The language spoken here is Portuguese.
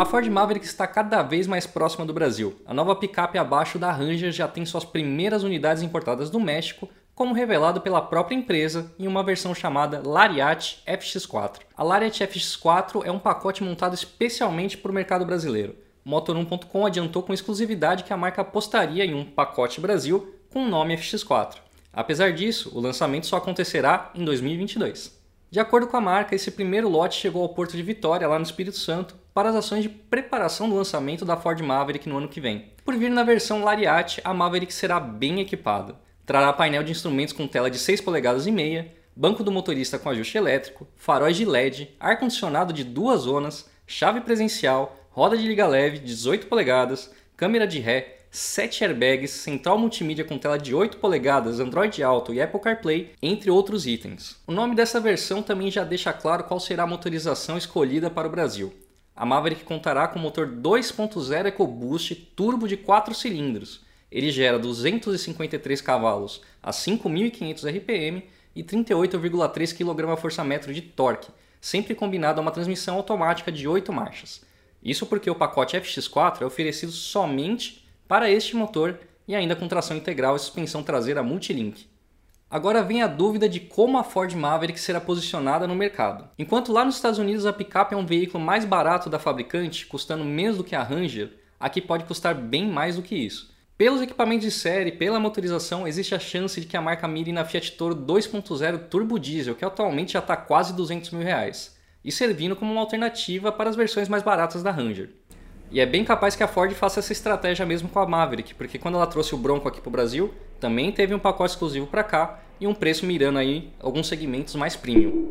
A Ford Maverick está cada vez mais próxima do Brasil. A nova picape abaixo da Ranger já tem suas primeiras unidades importadas do México, como revelado pela própria empresa em uma versão chamada Lariat FX4. A Lariat FX4 é um pacote montado especialmente para o mercado brasileiro. Motor1.com adiantou com exclusividade que a marca apostaria em um pacote Brasil com o nome FX4. Apesar disso, o lançamento só acontecerá em 2022. De acordo com a marca, esse primeiro lote chegou ao Porto de Vitória, lá no Espírito Santo, para as ações de preparação do lançamento da Ford Maverick no ano que vem. Por vir na versão Lariat, a Maverick será bem equipada. Trará painel de instrumentos com tela de 6 polegadas e meia, banco do motorista com ajuste elétrico, faróis de LED, ar-condicionado de duas zonas, chave presencial, roda de liga leve 18 polegadas, câmera de ré, 7 airbags, central multimídia com tela de 8 polegadas, Android Auto e Apple CarPlay, entre outros itens. O nome dessa versão também já deixa claro qual será a motorização escolhida para o Brasil. A Maverick contará com motor 2.0 EcoBoost turbo de 4 cilindros. Ele gera 253 cavalos a 5.500 RPM e 38,3 kgfm de torque, sempre combinado a uma transmissão automática de 8 marchas. Isso porque o pacote FX4 é oferecido somente para este motor e ainda com tração integral e suspensão traseira multilink. Agora vem a dúvida de como a Ford Maverick será posicionada no mercado. Enquanto lá nos Estados Unidos a picape é um veículo mais barato da fabricante, custando menos do que a Ranger, aqui pode custar bem mais do que isso. Pelos equipamentos de série, pela motorização, existe a chance de que a marca mire na Fiat Toro 2.0 Turbo Diesel, que atualmente já está quase 200 mil reais, e servindo como uma alternativa para as versões mais baratas da Ranger. E é bem capaz que a Ford faça essa estratégia mesmo com a Maverick, porque quando ela trouxe o Bronco aqui para o Brasil, também teve um pacote exclusivo para cá e um preço mirando aí alguns segmentos mais premium.